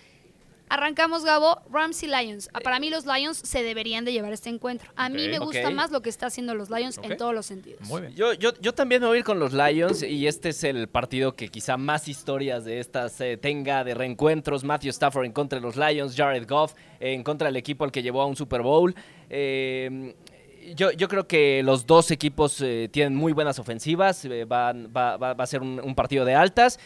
arrancamos Gabo, Rams y Lions. Ah, Para mí los Lions se deberían de llevar este encuentro. A mí me gusta más lo que está haciendo los Lions en todos los sentidos. Muy bien. Yo, yo, yo también me voy a ir con los Lions y este es el partido que quizá más historias de estas eh, tenga de reencuentros. Matthew Stafford en contra de los Lions, Jared Goff eh, en contra del equipo al que llevó a un Super Bowl. Eh, yo, yo creo que los dos equipos eh, tienen muy buenas ofensivas, eh, van- va, va- va a ser un, un partido de altas.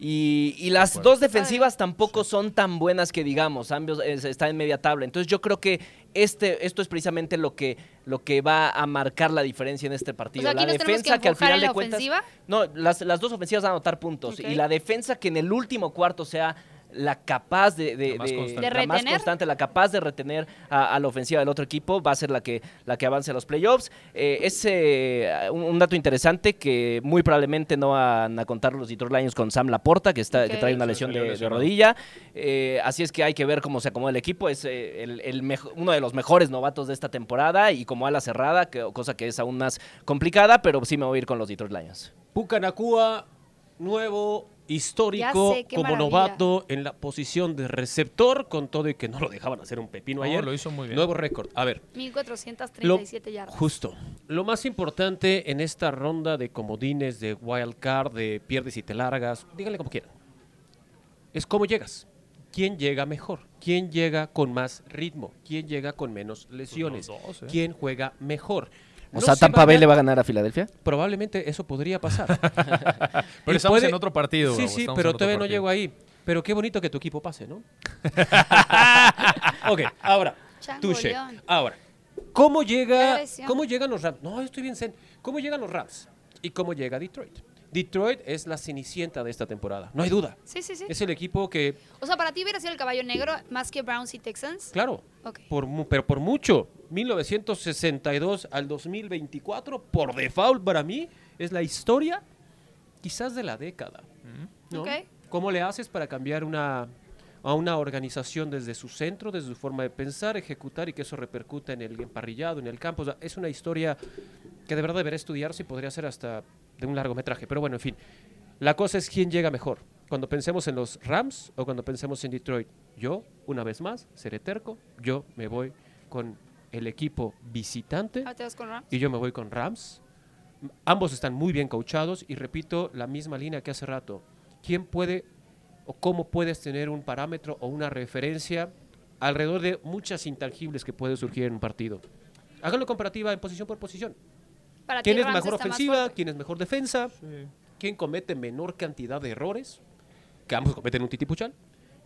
Y, y las dos defensivas tampoco son tan buenas que digamos, ambos están en media tabla. Entonces yo creo que este, esto es precisamente lo que, lo que va a marcar la diferencia en este O partido. sea, aquí la que defensa que, al final de cuentas... ofensiva. No, las, las dos ofensivas van a anotar puntos. Y la defensa que en el último cuarto sea la capaz de, de- La más de- constante. ¿De la más retener? constante, la capaz de retener a, a la ofensiva del otro equipo, va a ser la que, la que avance a los playoffs. Eh, es eh, un, un dato interesante que muy probablemente no van a contar los Detroit Lions con Sam Laporta, que, está, que trae una lesión de, rodilla. Eh, así es que hay que ver cómo se acomoda el equipo. Es eh, el, el mejo- uno de los mejores novatos de esta temporada y como ala cerrada, que, cosa que es aún más complicada, pero sí me voy a ir con los Detroit Lions. Pucanacua, nuevo, histórico, como maravilla. novato en la posición de receptor, con todo y que no lo dejaban hacer un pepino No, ayer. lo hizo muy bien. Nuevo récord. A ver, 1437 yardas. Justo. Lo más importante en esta ronda de comodines, de wild card, de pierdes y te largas, díganle como quieran, es cómo llegas. ¿Quién llega mejor? ¿Quién llega con más ritmo? ¿Quién llega con menos lesiones? Pues los dos, ¿eh? ¿Quién juega mejor? O No sea, se Tampa Bay le va a ganar a Filadelfia. Probablemente eso podría pasar. <laughs> Pero Y estamos puede- en otro partido. Sí, sí, estamos pero todavía no llego ahí. Pero qué bonito que tu equipo pase, ¿no? <laughs> ok, ahora. Changoleón. Ahora. ¿Cómo llega, cómo llegan los Rams? No, yo estoy bien zen. ¿Cómo llegan los Rams? ¿Y cómo llega Detroit? Detroit es la cenicienta de esta temporada. No hay duda. Sí, sí, sí. Es el equipo que, O sea, para ti hubiera sido el caballo negro más que Browns y Texans. claro, Ok. por, mu- pero por mucho, 1962 al 2024, por default para mí, es la historia quizás de la década. ¿no? Ok. ¿Cómo le haces para cambiar una, a una organización desde su centro, desde su forma de pensar, ejecutar y que eso repercuta en el emparrillado, en el campo? O sea, es una historia que de verdad debería estudiarse y podría ser hasta de un largometraje. Pero bueno, en fin. La cosa es quién llega mejor. Cuando pensemos en los Rams o cuando pensemos en Detroit. Yo, una vez más, seré terco. Yo me voy con el equipo visitante Ah, ¿te vas con Rams? y yo me voy con Rams. Ambos están muy bien coachados y repito la misma línea que hace rato. ¿Quién puede o cómo puedes tener un parámetro o una referencia alrededor de muchas intangibles que puede surgir en un partido? Háganlo comparativa en posición por posición. Para ¿Quién ti es Rams mejor ofensiva? ¿Quién es mejor defensa? ¿Quién comete menor cantidad de errores? Que ambos cometen un titipuchal.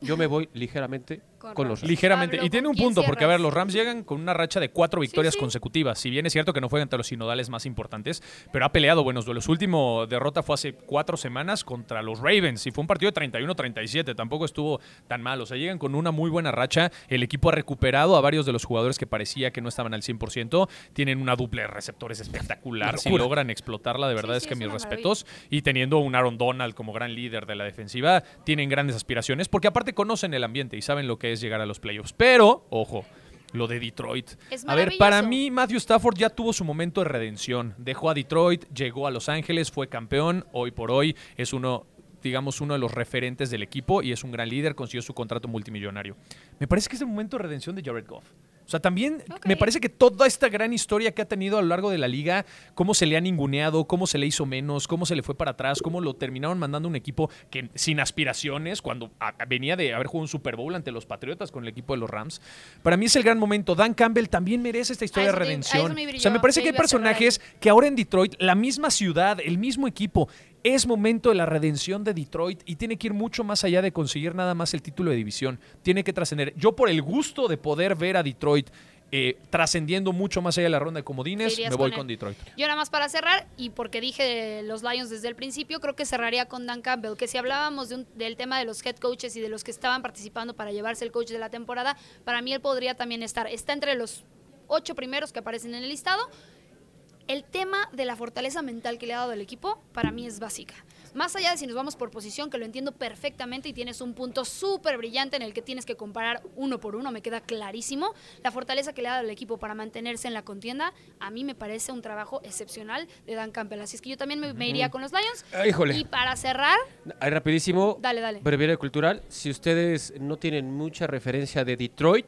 Yo me voy <laughs> ligeramente Con con, los Rams. Rams. Ligeramente. Y tiene ¿con un punto, porque a ver, los Rams llegan con una racha de cuatro victorias sí. consecutivas. Si bien es cierto que no fue ante los sinodales más importantes, pero ha peleado buenos duelos. Su último derrota fue hace cuatro semanas contra los Ravens y fue un partido de 31-37. Tampoco estuvo tan mal. O sea, llegan con una muy buena racha. El equipo ha recuperado a varios de los jugadores que parecía que no estaban al 100%. Tienen una duple de receptores espectacular. Si logran explotarla, de verdad Sí, es que es mis respetos. Y teniendo un Aaron Donald como gran líder de la defensiva, tienen grandes aspiraciones porque aparte conocen el ambiente y saben lo que es llegar a los playoffs. Pero, ojo, lo de Detroit. Es a ver, para mí Matthew Stafford ya tuvo su momento de redención. Dejó a Detroit, llegó a Los Ángeles, fue campeón. Hoy por hoy es uno digamos, uno de los referentes del equipo y es un gran líder, consiguió su contrato multimillonario. Me parece que es el momento de redención de Jared Goff. O sea, también me parece que toda esta gran historia que ha tenido a lo largo de la liga, cómo se le ha ninguneado, cómo se le hizo menos, cómo se le fue para atrás, cómo lo terminaron mandando un equipo que sin aspiraciones, cuando a- venía de haber jugado un Super Bowl ante los Patriotas con el equipo de los Rams. Para mí es el gran momento. Dan Campbell también merece esta historia de redención. me o sea, me parece que hay personajes que ahora en Detroit, la misma ciudad, el mismo equipo, es momento de la redención de Detroit y tiene que ir mucho más allá de conseguir nada más el título de división. Tiene que trascender. Yo por el gusto de poder ver a Detroit eh, trascendiendo mucho más allá de la ronda de comodines, me voy con. Detroit. Yo nada más para cerrar, y porque dije los Lions desde el principio, creo que cerraría con Dan Campbell, que si hablábamos de un- del tema de los head coaches y de los que estaban participando para llevarse el coach de la temporada, para mí él podría también estar. Está entre los ocho primeros que aparecen en el listado. El tema de la fortaleza mental que le ha dado el equipo, para mí es básica. Más allá de si nos vamos por posición, que lo entiendo perfectamente y tienes un punto súper brillante en el que tienes que comparar uno por uno, me queda clarísimo. La fortaleza que le ha dado el equipo para mantenerse en la contienda, a mí me parece un trabajo excepcional de Dan Campbell. Así es que yo también me, me iría con los Lions. Ah, híjole. Y para cerrar, Ahí rapidísimo. Dale, dale. Breviario cultural. Si ustedes no tienen mucha referencia de Detroit,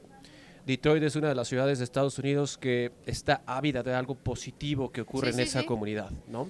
Detroit es una de las ciudades de Estados Unidos que está ávida de algo positivo que ocurre Sí, en sí, esa sí. comunidad, ¿no?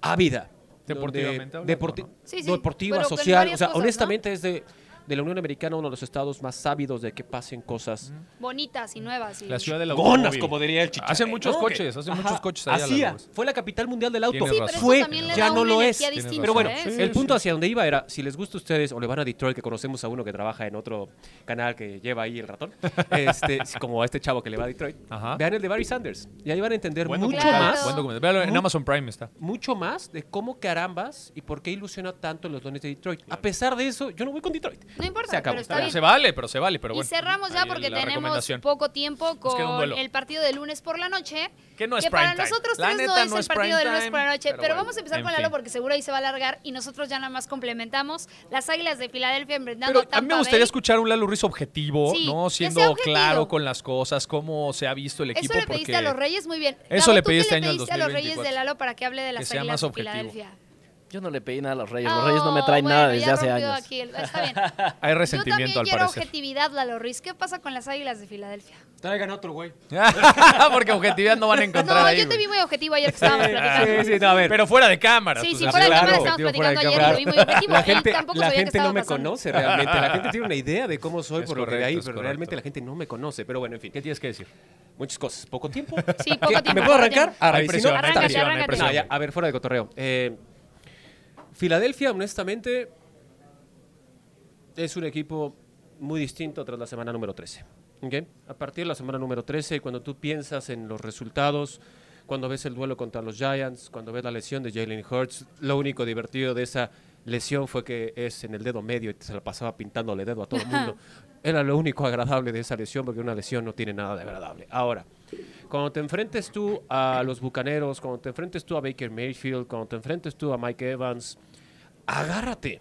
Ávida. Deportivamente donde- hablando, deporti- ¿no? Sí, sí, Deportiva, pero social. O sea, cosas, ¿no? honestamente es de, de la Unión Americana uno de los estados más ávidos de que pasen cosas bonitas y nuevas. y- La ciudad de la gonas, automóvil. como diría el chicharito. Hacen muchos ¿no? coches, hacen muchos coches allá Hacía. Fue la capital mundial del auto. Tienes Sí, pero razón. eso Fue, ya no lo es. Pero bueno, ¿eh? El punto hacia donde iba era, si les gusta a ustedes o le van a Detroit, que conocemos a uno que trabaja en otro canal que lleva ahí el ratón, <laughs> este, como a este chavo que le va a Detroit, Ajá. vean el de Barry Sanders. Y ahí van a entender Buen mucho más, Buen. Véalo en Amazon Prime está. mucho más de cómo carambas y por qué ilusiona tanto los dones de Detroit. A pesar de eso, yo no voy con Detroit. No importa, Se acabó. pero está bien. se vale, pero se vale, pero y cerramos ya porque tenemos poco tiempo con el partido de lunes por la noche. Que no es para prime time. nosotros La tres no es no el es partido de lunes por la noche. pero Pero, bueno, vamos a empezar en con Lalo fin. porque seguro ahí se va a alargar y nosotros ya nada más complementamos. Las Águilas de Filadelfia enfrentando Pero a mí me gustaría Bay. escuchar un Lalo Ruiz objetivo, Sí, ¿no? que Siendo objetivo. claro con las cosas, cómo se ha visto el equipo. Eso le pediste porque a los Reyes muy bien. Eso Gabo, le ¿tú pedí qué este le año al pediste a los Reyes 2024? de Lalo para que hable de las Águilas de. Filadelfia? Yo no le pedí nada a los Reyes. Los Reyes no me Oh, traen bueno, nada desde ya hace años. aquí Está bien. <laughs> hay Yo resentimiento también al quiero parecer. objetividad, Lalo Ruiz. ¿Qué pasa con las Águilas de Filadelfia? Traigan otro, güey. <laughs> porque objetividad no van a encontrar No, ahí. yo te vi muy objetivo ayer que estábamos platicando. <laughs> Sí, sí, no, a ver. Pero fuera de cámara. Sí, pues, sí, fuera de cámara estábamos digo, fuera de platicando ayer y cámara. lo vi muy objetivo. La Él gente, tampoco la sabía gente no me pasando. conoce realmente. La gente tiene una idea de cómo soy Es por lo que de ahí, pero correcto. realmente la gente no me conoce. Pero bueno, en fin. ¿Qué tienes que decir? Muchas cosas. Poco tiempo. Sí, poco ¿Qué- tiempo. ¿Me puedo arrancar? Hay si no. No, ya, a ver, fuera de cotorreo. Eh, Filadelfia, honestamente, es un equipo muy distinto tras la semana número 13. ¿ok? A partir de la semana número 13, cuando tú piensas en los resultados, cuando ves el duelo contra los Giants, cuando ves la lesión de Jalen Hurts, lo único divertido de esa lesión fue que es en el dedo medio y se la pasaba pintándole dedo a todo el mundo. <laughs> Era lo único agradable de esa lesión, porque una lesión no tiene nada de agradable. Ahora, cuando te enfrentes tú a los Bucaneros, cuando te enfrentes tú a Baker Mayfield, cuando te enfrentes tú a Mike Evans, agárrate.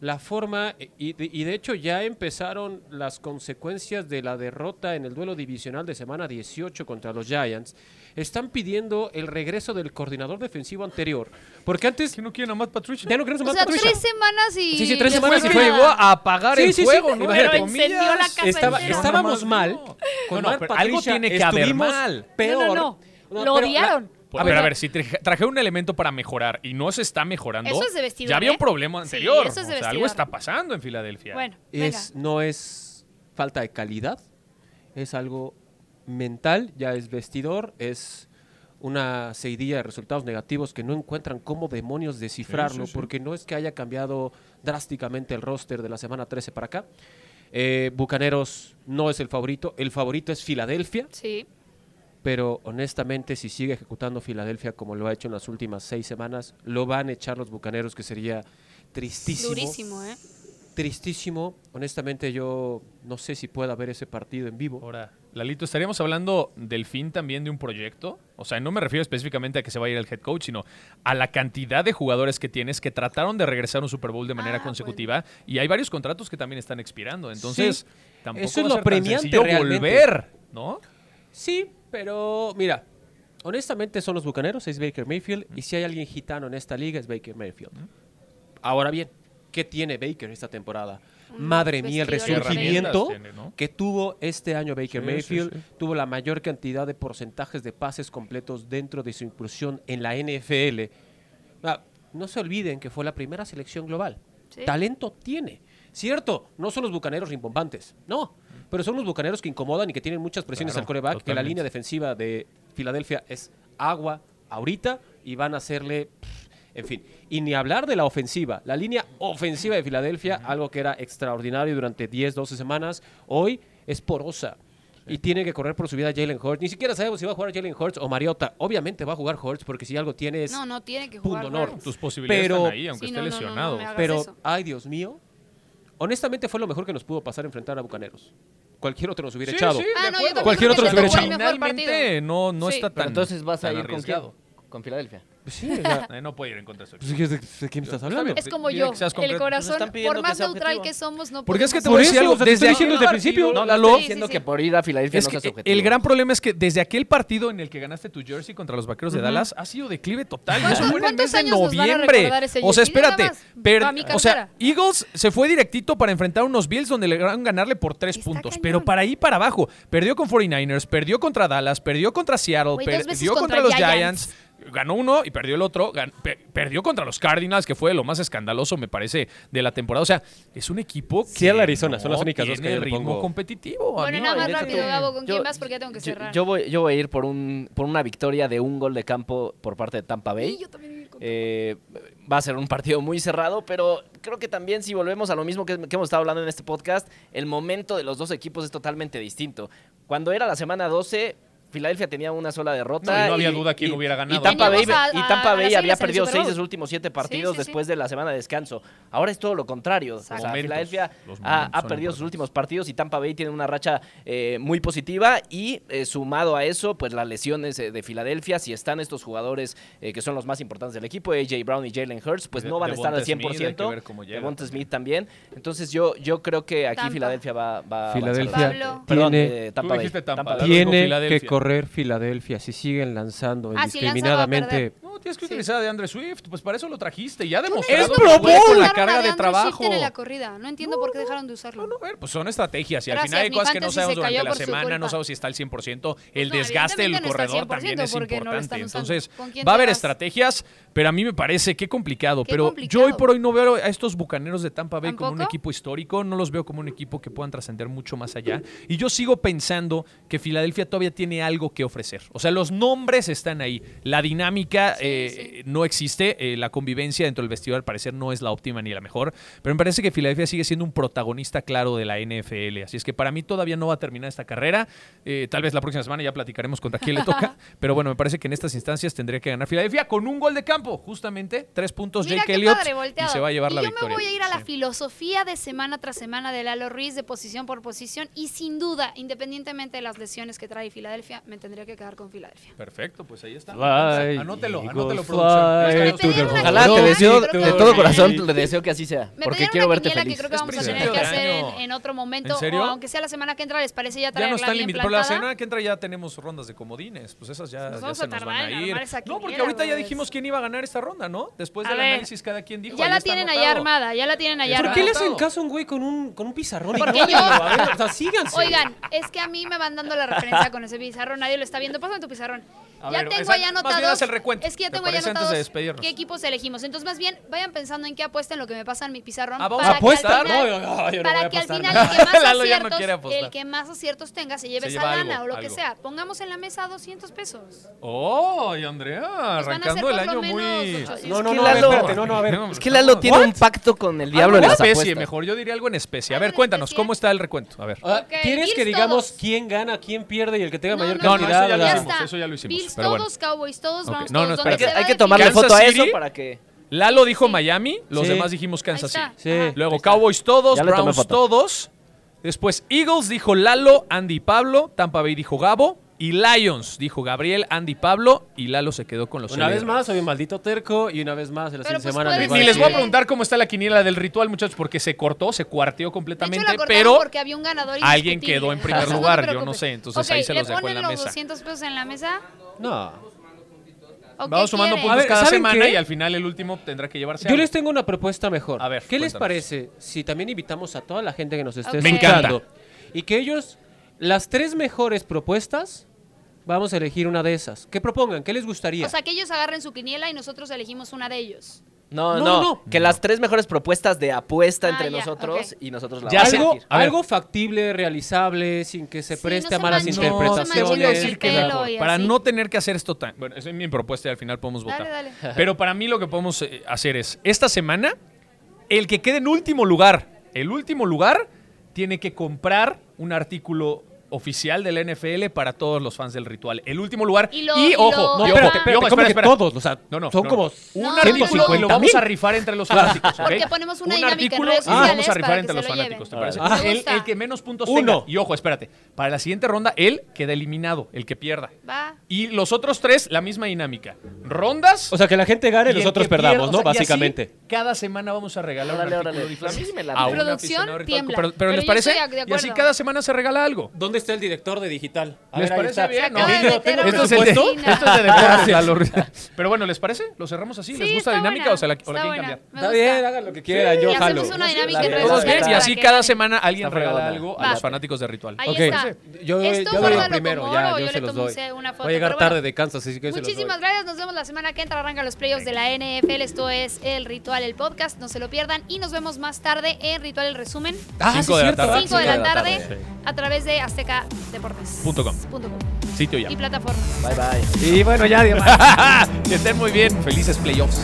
La forma, y de, y de hecho ya empezaron las consecuencias de la derrota en el duelo divisional de semana 18 contra los Giants. Están pidiendo el regreso del coordinador defensivo anterior. Porque antes ¿Qué no quieren a Matt Patricia? ya no queremos O más sea, Patricia. tres semanas y. Sí, sí, tres semanas y Fue que llegó a apagar Sí, el sí, sí, fuego, ¿no? imagínate. Entre Encendió la casa Estaba- estábamos No, mal. no. Con No, no, Matt pero algo Patricia tiene que haber mal. Peor. No, no, no. Lo odiaron. A pero ver, a ver, si traje- un elemento para mejorar y no se está mejorando, Eso es de vestidor, ya había ¿eh? un problema Sí, anterior. eso es de o sea, algo está pasando en Filadelfia. Bueno, venga. es, no es falta de calidad, es algo mental, ya es vestidor, es una seguidilla de resultados negativos que no encuentran cómo demonios descifrarlo, Sí, sí, sí. porque no es que haya cambiado drásticamente el roster de la semana 13 para acá. Eh, Bucaneros no es el favorito, el favorito es Filadelfia, Sí. pero honestamente si sigue ejecutando Filadelfia como lo ha hecho en las últimas seis semanas, lo van a echar los Bucaneros, que sería tristísimo. Durísimo, ¿eh? Tristísimo. Honestamente yo no sé si pueda ver ese partido en vivo. Ahora, Lalito, ¿estaríamos hablando del fin también de un proyecto? O sea, no me refiero específicamente a que se vaya a ir el head coach, sino a la cantidad de jugadores que tienes que trataron de regresar a un Super Bowl de manera Ah, consecutiva y hay varios contratos que también están expirando. Entonces, Sí, tampoco eso es va a lo ser tan premiante realmente. volver, ¿no? Sí, pero mira, honestamente son los Bucaneros, es Baker Mayfield, y si hay alguien gitano en esta liga es Baker Mayfield. Ahora bien, ¿qué tiene Baker esta temporada? Un Madre mía, el resurgimiento Tiene, ¿no? que tuvo este año Baker Sí, Mayfield. sí. Tuvo la mayor cantidad de porcentajes de pases completos dentro de su incursión en la NFL. Ah, no se olviden que fue la primera selección global. Sí. Talento tiene. Cierto, no son los bucaneros rimbombantes, no. Pero son los bucaneros que incomodan y que tienen muchas presiones Claro, al coreback. Que la línea defensiva de Filadelfia es agua ahorita y van a hacerle. pff, En fin, y ni hablar de la ofensiva. La línea ofensiva de Filadelfia, algo que era extraordinario durante 10, 12 semanas, hoy es porosa. Y tiene que correr por su vida Jalen Hurts. Ni siquiera sabemos si va a jugar Jalen Hurts o Mariota. Obviamente va a jugar Hurts porque si algo tiene es No, no tiene que punto honor. Tus posibilidades Pero- están ahí, aunque Sí, esté no, no, no, no lesionado. Pero, eso. ay Dios mío, honestamente fue lo mejor que nos pudo pasar enfrentar a Bucaneros. Cualquier otro nos hubiera Sí, echado. sí, Ah, no, Cualquier otro hubiera echado. Finalmente no, no Sí. está tan Pero entonces vas a ir con quién? arriesgado. Con Filadelfia. Sí, o sea, <laughs> Eh, no puede ir en contra de su pues, equipo. ¿de, de quién estás Está hablando? Es como yo, que seas el corazón, Nos están pidiendo por que más sea neutral objetivo. que somos, no Porque es que te voy a Por decir eso, algo. Desde desde el principio. No, Lalo, estoy Sí, diciendo sí, que por ir a Filadelfia Es no que seas objetivo. el gran problema es que desde aquel partido en el que ganaste tu jersey contra los Vaqueros de Dallas ha sido declive total. Eso ¿Cuántos- fue en el mes cuántos de años nos van a noviembre. recordar ese O sea, jersey? Espérate. más, per- pa' mi o sea, cartera. Eagles se fue directito para enfrentar a unos Bills donde le lograron ganarle por tres Está puntos. cañón. Pero para ahí para abajo. Perdió con 49ers, perdió contra Dallas, perdió contra Seattle, Güey, dos veces perdió contra, contra los Giants. Giants. Ganó uno y perdió el otro. perdió contra los Cardinals, que fue lo más escandaloso, me parece, de la temporada. O sea, es un equipo que Seattle, Arizona, son las únicas dos que tiene yo le ritmo pongo. competitivo. A Bueno, nada más rápido, Gabo, ¿con Yo- quién vas? Porque ya tengo que Yo, cerrar. yo voy, yo voy a ir por, un, por una victoria de un gol de campo por parte de Tampa Bay. Sí, yo también voy a ir con- Eh, va a ser un partido muy cerrado, pero creo que también si volvemos a lo mismo que, que hemos estado hablando en este podcast, el momento de los dos equipos es totalmente distinto. Cuando era la semana 12, Filadelfia tenía una sola derrota. No, y no había duda quién hubiera ganado. Y Tampa Bay, a- y Tampa a Bay había perdido seis de sus últimos siete partidos sí, sí. después de la semana de descanso. Ahora es todo lo contrario. O sea, Momentos. Filadelfia ha, perdido sus últimos partidos y Tampa Bay tiene una racha eh, muy positiva y eh, sumado a eso, pues las lesiones eh, de Filadelfia, si están estos jugadores eh, que son los más importantes del equipo, AJ Brown y Jalen Hurts, pues De- no van a estar al Devonta Smith, hay que 100%. ver cómo llega Devonta también. Smith también. Entonces yo, yo creo que aquí Tampa. Filadelfia va, va a Filadelfia. Perdón, tiene- Tampa Bay. Tampa, Tiene que correr Filadelfia si siguen lanzando Ah, indiscriminadamente. perder. No, tienes que Sí. utilizar a DeAndre Swift. Pues para eso lo trajiste. Ya No demostrado que puede con la carga de trabajo. Swift en la corrida. No entiendo por qué dejaron de usarlo. No, a ver, pues son estrategias y al final hay cosas que no sabemos se durante la semana, no sabemos si está al 100%. El No, desgaste del no corredor también es 100% porque no lo importante. Entonces, ¿Con quién va a haber estrategias, pero a mí me parece que complicado. Pero yo hoy por hoy no veo a estos bucaneros de Tampa Bay como un equipo histórico, no los veo como un equipo que puedan trascender mucho más allá. Y yo sigo pensando que Filadelfia todavía tiene algo que ofrecer. O sea, los nombres están ahí. La dinámica eh, no existe. eh, la convivencia dentro del vestidor al parecer no es la óptima ni la mejor. Pero me parece que Filadelfia sigue siendo un protagonista claro de la NFL. Así es que para mí todavía no va a terminar esta carrera. Eh, tal vez la próxima semana ya platicaremos contra quién le toca. <laughs> pero bueno, me parece que en estas instancias tendría que ganar Filadelfia con un gol de campo. Justamente, tres puntos Mira Jake Elliott. padre, Y se va a llevar Y la yo victoria. me voy a ir a la Sí. filosofía de semana tras semana de Lalo Ruiz, de posición por posición, y sin duda, independientemente de las lesiones que trae Filadelfia, me tendría que quedar con Filadelfia. Perfecto, pues ahí está. Anótelo, anótelo, fly producción. to the Ojalá, te deseo de todo corazón, le deseo que así sea. Me Porque quiero una verte feliz. que creo que vamos a tener que hacer en, otro momento, ¿En serio? o aunque sea la semana que entra, ¿les parece ya Ya no traerla está limitado. Pero la semana que entra ya tenemos rondas de comodines. Pues esas ya, Nos ya vamos se a nos tardar van a en ir. armar esa No, porque ahorita ya brothers. dijimos quién iba a ganar esta ronda, ¿no? Después del análisis cada quien dijo. Ya la tienen allá armada, ya la tienen allá ¿Por ¿Por armada. qué le hacen caso a un güey con un, con un pizarrón? Porque yo- o sea, síganse. Oigan, es que a mí me van dando la referencia con ese pizarrón, nadie lo está viendo. Pásame tu pizarrón. A ya ver, tengo esa- bien anotados. el recuento, Es que ya ¿te tengo de despedirnos? qué equipos elegimos. Entonces, más bien, vayan pensando en qué apuesten lo que me pasa en mi pizarrón. Ah, vamos para a que al apostar. final- No, no, no, yo no para voy a que al final el que <laughs> más ya no aciertos, quiere apostar. el que más aciertos tenga se lleve Se esa lleva lana algo, o lo que sea. Pongamos en la mesa 200 pesos. ¡Oh, y Andrea! Pues arrancando el año muy. 800. No, no, que no, espérate, no, no, a ver. Es que Lalo tiene un pacto con el diablo en en las especie, apuestas. mejor. Yo diría algo en especie. A ¿Algo ver, en cuéntanos? ¿cómo está el recuento? A ver. Ah, ¿Quieres Bills que digamos quién gana, quién pierde y el que tenga mayor no, cantidad? eso ya lo Ya hicimos, eso ya lo hicimos, Bills pero bueno. todos, Cowboys todos, Browns no, no, todos. espera. ¿Dónde Hay que, hay que tomarle Kansas foto a City. eso para que... Lalo dijo Miami, los Sí. demás dijimos Kansas City. Sí. Luego Cowboys todos, Browns todos. Después Eagles dijo Lalo, Andy y Pablo. Tampa Bay dijo Gabo. Y Lions dijo Gabriel, Andy y Pablo. Y Lalo se quedó con los Una vez más, soy un maldito terco y una vez más en la pues, semana Ni les voy a preguntar cómo está la quiniela del ritual, muchachos, porque se cortó, se cuarteó De hecho, completamente, pero porque había un ganador alguien quedó en primer <laughs> No lugar, yo no sé, entonces ahí se los ¿le dejo en ponen la los mesa. 200 pesos en la mesa? No. ¿O qué Vamos sumando quieren? puntos A ver, cada ¿saben semana qué? y al final el último tendrá que llevarse Yo algo. les tengo una propuesta mejor. A ver, ¿Qué les cuéntanos. parece si también invitamos a toda la gente que nos esté Ok. Me escuchando encanta. y que ellos, las tres mejores propuestas, vamos a elegir una de esas? ¿Qué propongan? ¿Qué les gustaría? O sea, que ellos agarren su quiniela y nosotros elegimos una de ellos. No, No, no, no, no. Que las tres mejores propuestas de apuesta Ah, entre ya, nosotros y nosotros la Ya vamos algo. A algo factible, realizable, sin que se Sí, preste no a malas interpretaciones. Para así. no tener que hacer esto tan... Bueno, esa es mi propuesta y al final podemos votar. Dale, dale. <laughs> Pero para mí lo que podemos eh, hacer es, esta semana, el que quede en último lugar, el último lugar, tiene que comprar un artículo oficial del NFL para todos los fans del ritual. El último lugar. Y Y, lo- y ojo, No, y espérate, ojo, espérate, y ojo, ¿cómo espera, que espera. todos? O sea, No, no, son no, como. Un artículo y lo vamos a rifar entre los fanáticos, ¿ok? Porque ponemos una un dinámica en artículo y lo vamos a rifar entre los lo fanáticos, ¿te parece? El, gusta. el que menos puntos Uno. tenga. Y ojo, espérate. Para la siguiente ronda, él queda eliminado, el que pierda. Va. Y los otros tres, la misma dinámica. Rondas. O sea, que la gente gane y que pierda, perdamos, ¿no? Básicamente. cada semana vamos a regalar un artículo un Producción aficionado ritual. tiembla. Pero, ¿les parece? de Y así cada semana se regala algo. ¿Dónde está el director de digital? A ¿Les ver, ahí parece está. bien? No. acaba de meter ¿tengo a Esto es, el de, esto es de deportes, Lalo. Pero bueno, ¿les parece? ¿Lo cerramos así? ¿Les Sí, gusta está la dinámica buena, o se la, o la está quieren buena. cambiar? Me Está gusta. bien, hagan lo que quieran, yo y jalo. hacemos una dinámica en redes Todos bien, sociales y para así que cada semana alguien Está regala fregona. algo a Va. los fanáticos de Ritual. Ahí Ok. está. Yo, Esto yo doy guárdalo el primero, como ya, oro, yo yo se le los tomo doy. una foto, Voy a llegar pero bueno. tarde de Kansas, así que se los doy. Muchísimas gracias, nos vemos la semana que entra, arrancan los playoffs de la NFL, esto es El Ritual, el podcast, no se lo pierdan y nos vemos más tarde en Ritual el Resumen, Ah, Cinco de la tarde. 5 de la cinco de la tarde, tarde. a través de Azteca Deportes. Punto com. Punto com. Sitio ya. Y plataformas. Bye, bye. Y bueno, ya, Dios. <laughs> que estén muy bien. Felices playoffs.